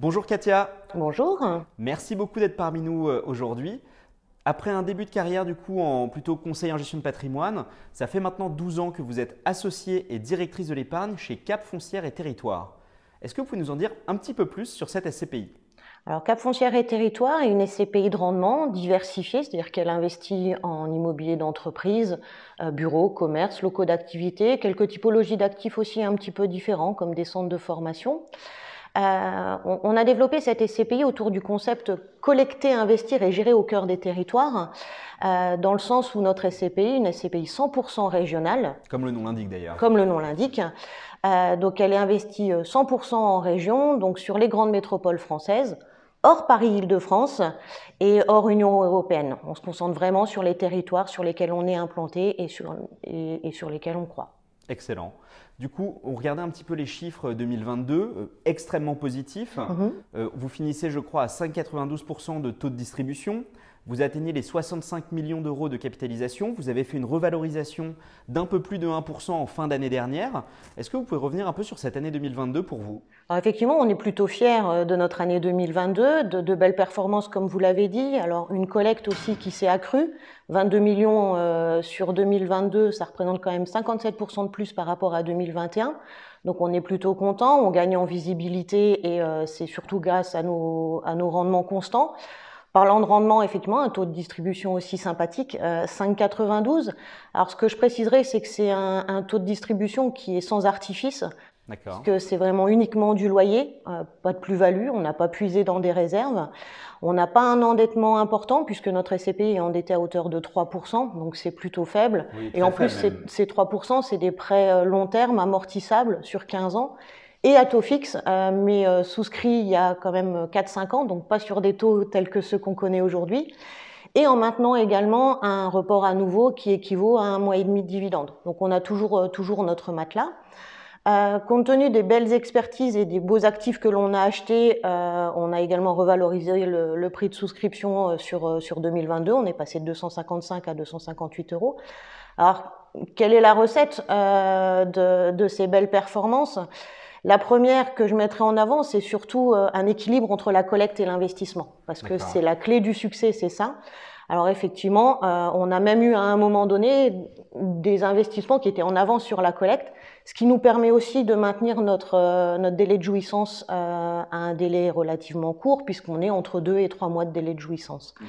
Bonjour Katia. Bonjour. Merci beaucoup d'être parmi nous euh, aujourd'hui. Après un début de carrière du coup en plutôt conseil en gestion de patrimoine, ça fait maintenant 12 ans que vous êtes associée et directrice de l'épargne chez Cap Foncière et Territoire. Est-ce que vous pouvez nous en dire un petit peu plus sur cette SCPI alors Cap Foncière et Territoire est une SCPI de rendement diversifiée, c'est-à-dire qu'elle investit en immobilier d'entreprise, euh, bureaux, commerces, locaux d'activité, quelques typologies d'actifs aussi un petit peu différents comme des centres de formation. Euh, on, a développé cette SCPI autour du concept collecter, investir et gérer au cœur des territoires, euh, dans le sens où notre SCPI, une SCPI 100% régionale. Comme le nom l'indique d'ailleurs. Comme le nom l'indique. Euh, donc elle est investie 100% en région, donc sur les grandes métropoles françaises, hors Paris-Île-de-France et hors Union européenne. On se concentre vraiment sur les territoires sur lesquels on est implanté et sur, et sur lesquels on croit. Excellent. Du coup, on regardait un petit peu les chiffres 2022, euh, extrêmement positifs. Mhm. Euh, vous finissez, je crois, à 5,92% de taux de distribution. Vous atteignez les 65 millions d'euros de capitalisation. Vous avez fait une revalorisation d'un peu plus de 1% en fin d'année dernière. Est-ce que vous pouvez revenir un peu sur cette année 2022 pour vous? Effectivement, on est plutôt fiers euh, de notre année 2022, de, de belles performances comme vous l'avez dit. Alors une collecte aussi qui s'est accrue. 22 millions euh, sur 2022, ça représente quand même 57% de plus par rapport à 2021. Donc on est plutôt content, on gagne en visibilité et euh, c'est surtout grâce à nos rendements constants. Parlant de rendement, effectivement, un taux de distribution aussi sympathique, 5,92. Euh, Alors ce que je préciserai, c'est que c'est un, taux de distribution qui est sans artifice, parce que c'est vraiment uniquement du loyer, euh, pas de plus-value, on n'a pas puisé dans des réserves. On n'a pas un endettement important puisque notre SCPI est endetté à hauteur de 3%, donc c'est plutôt faible. et en plus, ces 3%, c'est des prêts euh, long terme, amortissables sur 15 ans et à taux fixe, euh, mais euh, souscrit il y a quand même 4-5 ans, donc pas sur des taux tels que ceux qu'on connaît aujourd'hui, et en maintenant également un report à nouveau qui équivaut à un mois et demi de dividende. Donc on a toujours, euh, toujours notre matelas. Euh, compte tenu des belles expertises et des beaux actifs que l'on a achetés, euh, on a également revalorisé le, le prix de souscription sur, sur 2022. On est passé de 255 à 258 euros. Alors, quelle est la recette euh, de, de, ces belles performances? La première que je mettrai en avant, c'est surtout euh, un équilibre entre la collecte et l'investissement, parce que c'est la clé du succès, c'est ça. Alors effectivement, euh, on a même eu à un moment donné des investissements qui étaient en avance sur la collecte, ce qui nous permet aussi de maintenir notre, euh, notre délai de jouissance à un délai relativement court, puisqu'on est entre deux et trois mois de délai de jouissance. Mmh.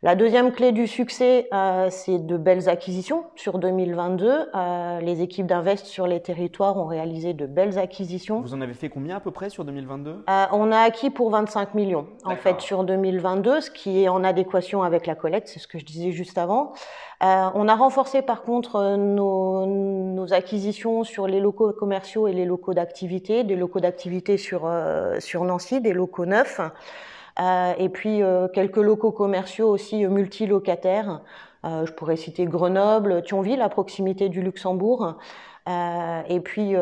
La deuxième clé du succès, euh, c'est de belles acquisitions. Sur 2022, euh, les équipes d'Invest sur les territoires ont réalisé de belles acquisitions. Vous en avez fait combien à peu près sur 2022 euh, On a acquis pour 25 millions en fait sur 2022, ce qui est en adéquation avec la collecte, c'est ce que je disais juste avant. on a renforcé par contre nos, nos, acquisitions sur les locaux commerciaux et les locaux d'activité, des locaux d'activité sur, sur Nancy, des locaux neufs. Euh, et puis euh, quelques locaux commerciaux aussi euh, multilocataires. je pourrais citer Grenoble, Thionville à proximité du Luxembourg. et puis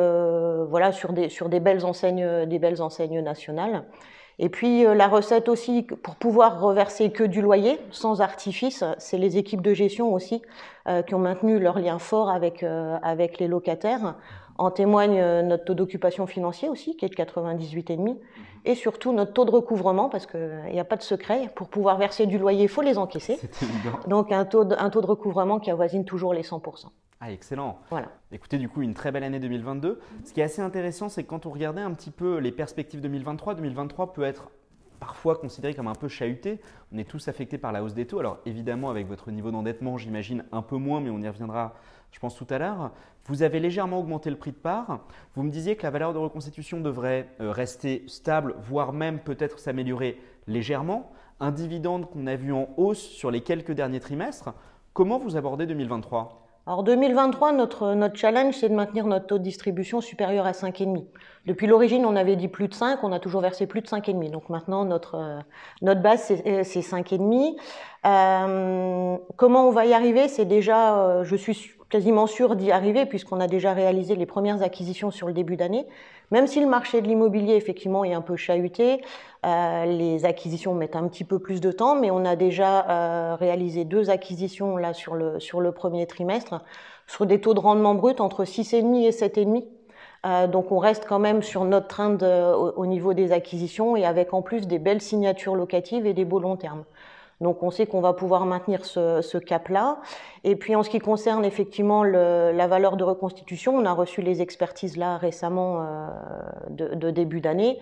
voilà sur des sur des belles enseignes des belles enseignes nationales. Et puis la recette aussi pour pouvoir reverser que du loyer sans artifice, c'est les équipes de gestion aussi qui ont maintenu leur lien fort avec avec les locataires. En témoigne notre taux d'occupation financier aussi qui est de 98,5 et surtout notre taux de recouvrement, parce qu'il n'y a pas de secret, pour pouvoir verser du loyer, il faut les encaisser. Donc un taux, de, un taux de recouvrement qui avoisine toujours les 100%. Ah, excellent. Voilà. Écoutez, du coup, une très belle année 2022. Ce qui est assez intéressant, c'est que quand on regardait un petit peu les perspectives 2023, 2023 peut être parfois considéré comme un peu chahuté. On est tous affectés par la hausse des taux. Alors évidemment, avec votre niveau d'endettement, j'imagine un peu moins, mais on y reviendra, je pense, tout à l'heure. Vous avez légèrement augmenté le prix de part. Vous me disiez que la valeur de reconstitution devrait euh, rester stable, voire même peut-être s'améliorer légèrement. Un dividende qu'on a vu en hausse sur les quelques derniers trimestres. Comment vous abordez 2023 alors 2023, notre, notre challenge, c'est de maintenir notre taux de distribution supérieur à 5,5. Depuis l'origine, on avait dit plus de 5, on a toujours versé plus de 5,5. Donc maintenant, notre, euh, notre base, c'est 5,5. Euh, comment on va y arriver? C'est déjà, euh, je suis quasiment sûr d'y arriver puisqu'on a déjà réalisé les premières acquisitions sur le début d'année. Même si le marché de l'immobilier effectivement est un peu chahuté, euh, les acquisitions mettent un petit peu plus de temps, mais on a déjà euh, réalisé deux acquisitions là sur le sur le premier trimestre sur des taux de rendement brut entre 6,5 et 7,5. donc on reste quand même sur notre train au, niveau des acquisitions et avec en plus des belles signatures locatives et des beaux long termes. Donc on sait qu'on va pouvoir maintenir ce, cap-là. Et puis en ce qui concerne effectivement la valeur de reconstitution, on a reçu les expertises là récemment de, début d'année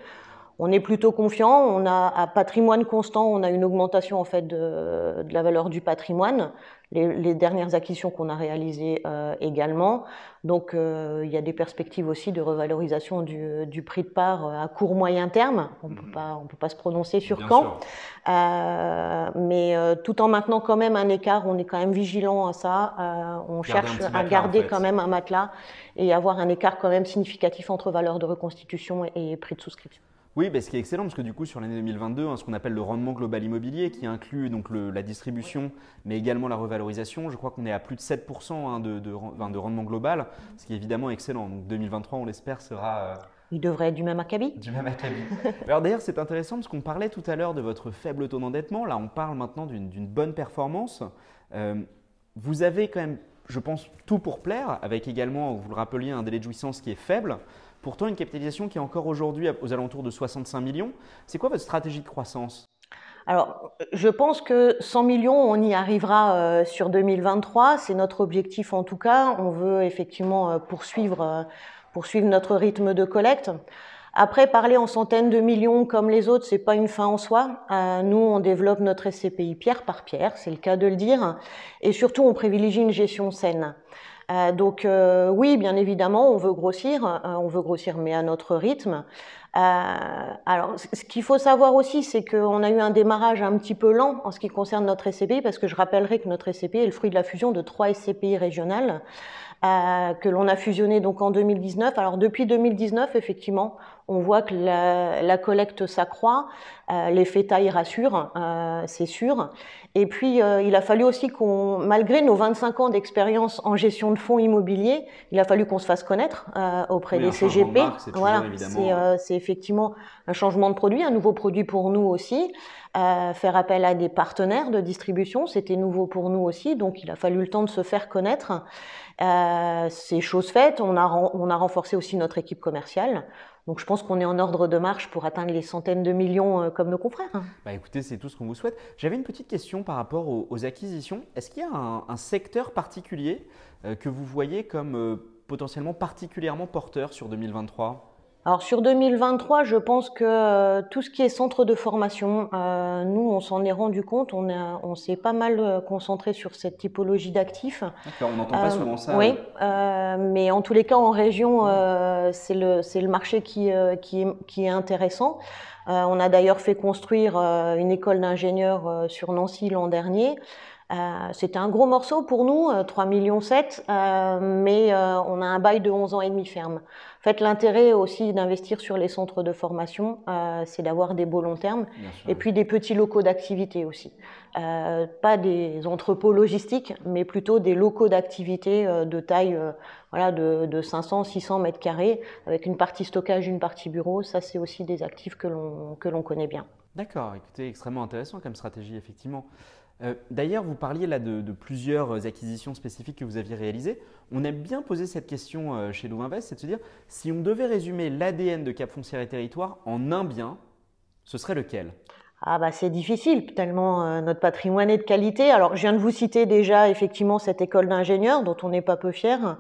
on est plutôt confiant. On a à patrimoine constant, on a une augmentation en fait de, la valeur du patrimoine. Les, dernières acquisitions qu'on a réalisées euh, également. Donc euh, il y a des perspectives aussi de revalorisation du, prix de part euh, à court moyen terme. On ne pas on peut pas se prononcer sur quand. mais tout en maintenant quand même un écart, on est quand même vigilant à ça. on cherche à garder quand même un matelas et avoir un écart quand même significatif entre valeur de reconstitution et prix de souscription. Oui, bah, ce qui est excellent, parce que du coup, sur l'année 2022, hein, ce qu'on appelle le rendement global immobilier, qui inclut donc la distribution, mais également la revalorisation, je crois qu'on est à plus de 7% hein, de, de, rendement global, ce qui est évidemment excellent. Donc 2023, on l'espère, sera... Euh, Il devrait être du même acabit. Du même acabit. Alors d'ailleurs, c'est intéressant, parce qu'on parlait tout à l'heure de votre faible taux d'endettement. Là, on parle maintenant d'une bonne performance. Euh, vous avez quand même, je pense, tout pour plaire, avec également, vous le rappeliez, un délai de jouissance qui est faible. Pourtant, une capitalisation qui est encore aujourd'hui aux alentours de 65 millions. C'est quoi votre stratégie de croissance? Alors, je pense que 100 millions, on y arrivera euh, sur 2023. C'est notre objectif en tout cas. On veut effectivement euh, poursuivre, euh, poursuivre notre rythme de collecte. Après, parler en centaines de millions comme les autres, c'est pas une fin en soi. nous, on développe notre SCPI pierre par pierre, c'est le cas de le dire, et surtout, on privilégie une gestion saine. Euh, donc euh, oui, bien évidemment, on veut grossir, euh, on veut grossir, mais à notre rythme. alors, ce qu'il faut savoir aussi, c'est qu'on a eu un démarrage un petit peu lent en ce qui concerne notre SCPI, parce que je rappellerai que notre SCPI est le fruit de la fusion de trois SCPI régionales. que l'on a fusionné donc en 2019. Alors depuis 2019, effectivement, on voit que la, la collecte s'accroît, euh, l'effet taille rassure, euh, c'est sûr. Et puis, euh, il a fallu aussi qu'on, malgré nos 25 ans d'expérience en gestion de fonds immobiliers, il a fallu qu'on se fasse connaître euh, auprès des CGP. voilà, c'est effectivement un changement de produit, un nouveau produit pour nous aussi. faire appel à des partenaires de distribution, c'était nouveau pour nous aussi, donc il a fallu le temps de se faire connaître. c'est chose faite. On a, on a renforcé aussi notre équipe commerciale. Donc je pense qu'on est en ordre de marche pour atteindre les centaines de millions euh, comme nos confrères. Bah écoutez, c'est tout ce qu'on vous souhaite. J'avais une petite question par rapport aux, acquisitions. Est-ce qu'il y a un, secteur particulier euh, que vous voyez comme euh, potentiellement particulièrement porteur sur 2023 alors sur 2023, je pense que euh, tout ce qui est centre de formation, euh, nous, on s'en est rendu compte, on, on s'est pas mal euh, concentré sur cette typologie d'actifs. D'accord, on n'entend pas souvent ça. Oui, mais en tous les cas, en région, c'est le, le marché qui, qui, est, qui est intéressant. on a d'ailleurs fait construire une école d'ingénieurs sur Nancy l'an dernier. C'était un gros morceau pour nous, 3 millions 7, mais on a un bail de 11 ans et demi ferme fait, l'intérêt aussi d'investir sur les centres de formation, euh, c'est d'avoir des beaux long termes et puis des petits locaux d'activité aussi. Euh, pas des entrepôts logistiques, mais plutôt des locaux d'activité euh, de taille voilà, de, de 500, 600 mètres carrés, avec une partie stockage, une partie bureau. Ça, c'est aussi des actifs que l'on connaît bien. D'accord, écoutez, extrêmement intéressant comme stratégie, effectivement. Euh, d'ailleurs, vous parliez là de, plusieurs acquisitions spécifiques que vous aviez réalisées. On aime bien poser cette question euh, chez Louvinvest, c'est de se dire, si on devait résumer l'ADN de Cap Foncière et Territoire en un bien, ce serait lequel? Ah bah c'est difficile, tellement euh, notre patrimoine est de qualité. Alors je viens de vous citer déjà effectivement cette école d'ingénieurs dont on n'est pas peu fier.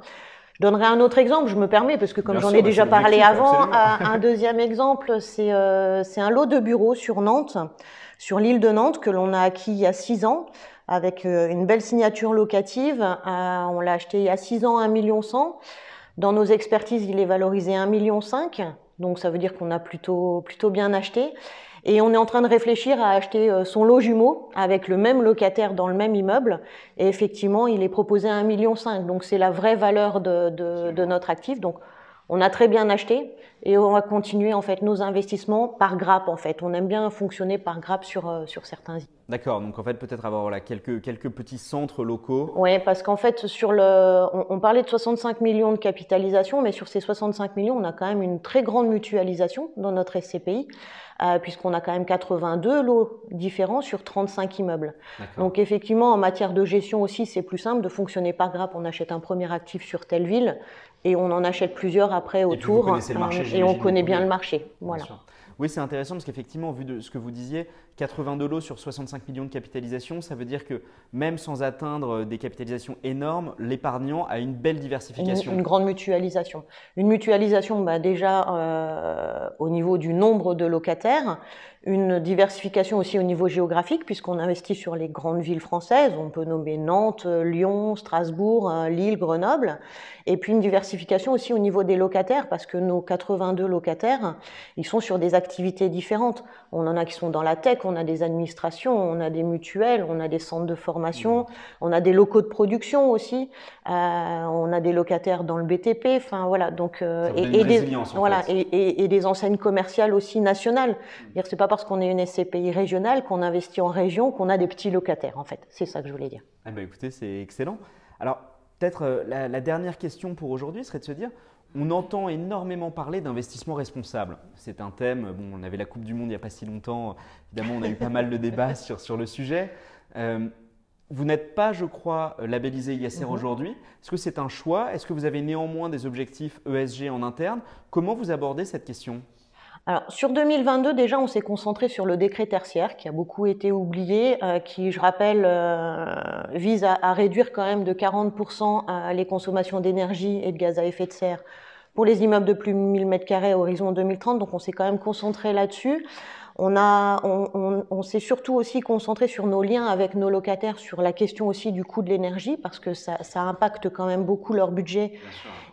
Je donnerai un autre exemple, je me permets, parce que comme j'en ai bah, déjà parlé avant, un deuxième exemple, c'est un lot de bureaux sur Nantes sur l'île de Nantes que l'on a acquis il y a six ans avec euh, une belle signature locative. Euh, on l'a acheté il y a six ans à 1,1 million. Dans nos expertises, il est valorisé à 1,5 million. Donc ça veut dire qu'on a plutôt, plutôt bien acheté. Et on est en train de réfléchir à acheter euh, son lot jumeau avec le même locataire dans le même immeuble. Et effectivement, il est proposé à 1,5 million. Donc c'est la vraie valeur de, de, de notre actif. Donc on a très bien acheté et on va continuer en fait nos investissements par grappe en fait. On aime bien fonctionner par grappe sur euh, sur certains. D'accord, donc en fait peut-être avoir voilà, quelques quelques petits centres locaux. Oui, parce qu'en fait sur le, on, parlait de 65 millions de capitalisation, mais sur ces 65 millions, on a quand même une très grande mutualisation dans notre SCPI. Euh, puisqu'on a quand même 82 lots différents sur 35 immeubles. Donc effectivement, en matière de gestion aussi, c'est plus simple de fonctionner par grappe. On achète un premier actif sur telle ville et on en achète plusieurs après autour. Et, on connaît bien le marché. Voilà. Oui, c'est intéressant parce qu'effectivement, vu de ce que vous disiez, 82 lots sur 65 millions de capitalisation, ça veut dire que même sans atteindre des capitalisations énormes, l'épargnant a une belle diversification. Une, grande mutualisation. Une mutualisation bah, déjà euh, au niveau du nombre de locataires, une diversification aussi au niveau géographique puisqu'on investit sur les grandes villes françaises, on peut nommer Nantes, Lyon, Strasbourg, euh, Lille, Grenoble, et puis une diversification aussi au niveau des locataires parce que nos 82 locataires, ils sont sur des activités différentes. On en a qui sont dans la tech, on a des administrations, on a des mutuelles, on a des centres de formation, mmh. on a des locaux de production aussi, euh, on a des locataires dans le BTP, enfin voilà, donc euh, et, des voilà et, des enseignes commerciales aussi nationales. Mmh. C'est pas parce qu'on est une SCPI régionale qu'on investit en région qu'on a des petits locataires en fait. C'est ça que je voulais dire. Eh ben, écoutez, c'est excellent. Alors peut-être euh, la, la dernière question pour aujourd'hui serait de se dire on entend énormément parler d'investissement responsable. C'est un thème, bon, on avait la Coupe du Monde il n'y a pas si longtemps, évidemment on a eu pas mal de débats sur, sur le sujet. Euh, vous n'êtes pas, je crois, labellisé ISR mhm. aujourd'hui. Est-ce que c'est un choix? Est-ce que vous avez néanmoins des objectifs ESG en interne? Comment vous abordez cette question? Alors, sur 2022, déjà, on s'est concentré sur le décret tertiaire qui a beaucoup été oublié, euh, qui, je rappelle, euh, vise à, à, réduire quand même de 40% les consommations d'énergie et de gaz à effet de serre pour les immeubles de plus de 1000 m2 à horizon 2030. Donc on s'est quand même concentré là-dessus. On, a, on, on, on s'est surtout aussi concentré sur nos liens avec nos locataires, sur la question aussi du coût de l'énergie, parce que ça, ça, impacte quand même beaucoup leur budget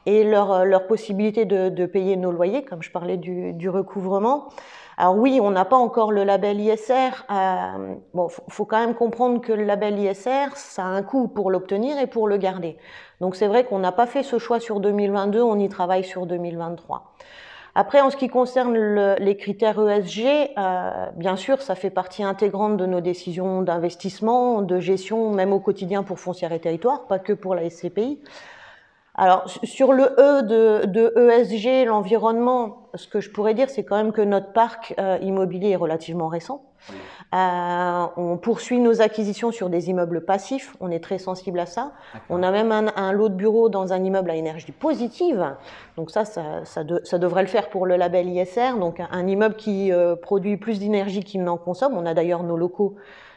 et leur, leur possibilité de, de, payer nos loyers, comme je parlais du, du recouvrement. Alors oui, on n'a pas encore le label ISR. Euh, bon, faut, faut quand même comprendre que le label ISR, ça a un coût pour l'obtenir et pour le garder. Donc c'est vrai qu'on n'a pas fait ce choix sur 2022, on y travaille sur 2023. Après, en ce qui concerne le, les critères ESG, euh, bien sûr, ça fait partie intégrante de nos décisions d'investissement, de gestion, même au quotidien pour Foncière et Territoire, pas que pour la SCPI. Alors, sur le E de, de ESG, l'environnement, ce que je pourrais dire, c'est quand même que notre parc euh, immobilier est relativement récent. Euh, on poursuit nos acquisitions sur des immeubles passifs, on est très sensible à ça. On a même un, un, lot de bureaux dans un immeuble à énergie positive, donc ça, ça, ça, ça devrait le faire pour le label ISR, donc un, immeuble qui euh, produit plus d'énergie qu'il n'en consomme. On a d'ailleurs nos locaux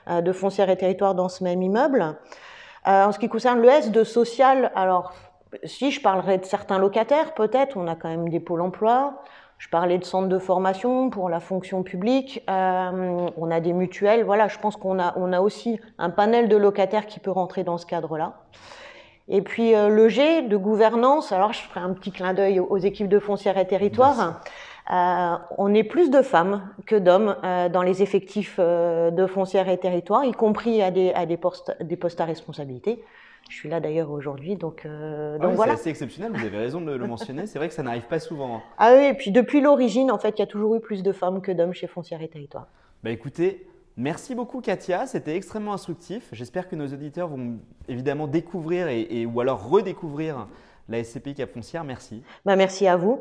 euh, de foncière et territoire dans ce même immeuble. en ce qui concerne le S de social, alors si je parlerai de certains locataires, peut-être, on a quand même des pôles emploi. Je parlais de centres de formation pour la fonction publique. Euh, on a des mutuelles. Voilà, je pense qu'on a, on a aussi un panel de locataires qui peut rentrer dans ce cadre-là. Et puis euh, le G de gouvernance. Alors, je ferai un petit clin d'œil aux, équipes de foncière et territoire. Euh, on est plus de femmes que d'hommes dans les effectifs de foncière et territoire, y compris à des, à des, postes, des postes à responsabilité. Je suis là d'ailleurs aujourd'hui, donc, euh, ah voilà. C'est assez exceptionnel, vous avez raison de le mentionner. C'est vrai que ça n'arrive pas souvent. Hein. Ah oui, et puis depuis l'origine, en fait, il y a toujours eu plus de femmes que d'hommes chez Foncière et Territoire. Bah écoutez, merci beaucoup Katia, c'était extrêmement instructif. J'espère que nos auditeurs vont évidemment découvrir et, ou alors redécouvrir la SCPI Cap Foncière. Merci. Bah merci à vous.